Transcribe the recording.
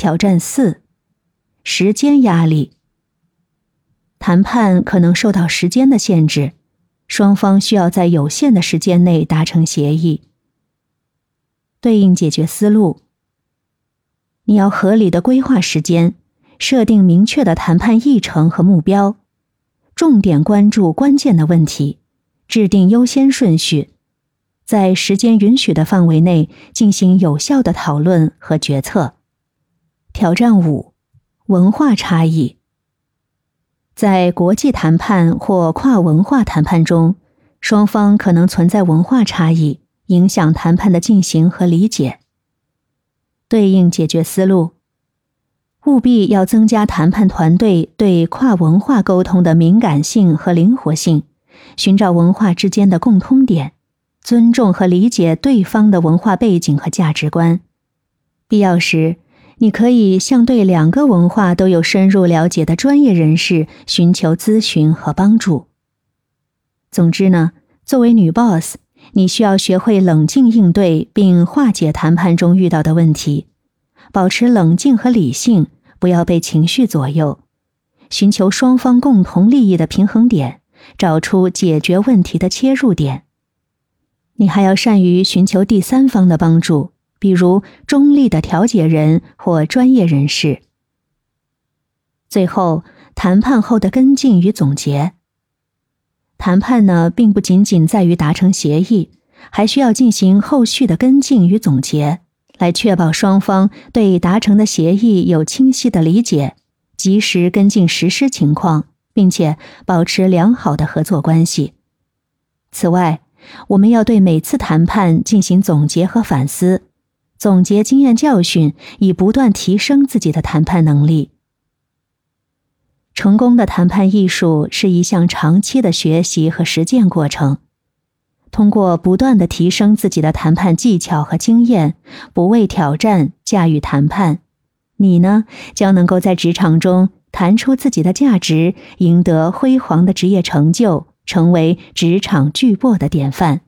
挑战四：时间压力。谈判可能受到时间的限制，双方需要在有限的时间内达成协议。对应解决思路：你要合理的规划时间，设定明确的谈判议程和目标，重点关注关键的问题，制定优先顺序，在时间允许的范围内进行有效的讨论和决策。挑战五：文化差异。在国际谈判或跨文化谈判中，双方可能存在文化差异，影响谈判的进行和理解。对应解决思路：务必要增加谈判团队对跨文化沟通的敏感性和灵活性，寻找文化之间的共通点，尊重和理解对方的文化背景和价值观。必要时。你可以向对两个文化都有深入了解的专业人士寻求咨询和帮助。总之呢，作为女 boss，你需要学会冷静应对并化解谈判中遇到的问题，保持冷静和理性，不要被情绪左右，寻求双方共同利益的平衡点，找出解决问题的切入点。你还要善于寻求第三方的帮助。比如中立的调解人或专业人士。最后，谈判后的跟进与总结。谈判呢，并不仅仅在于达成协议，还需要进行后续的跟进与总结，来确保双方对达成的协议有清晰的理解，及时跟进实施情况，并且保持良好的合作关系。此外，我们要对每次谈判进行总结和反思。总结经验教训，以不断提升自己的谈判能力。成功的谈判艺术是一项长期的学习和实践过程。通过不断的提升自己的谈判技巧和经验，不畏挑战，驾驭谈判，你呢将能够在职场中谈出自己的价值，赢得辉煌的职业成就，成为职场巨擘的典范。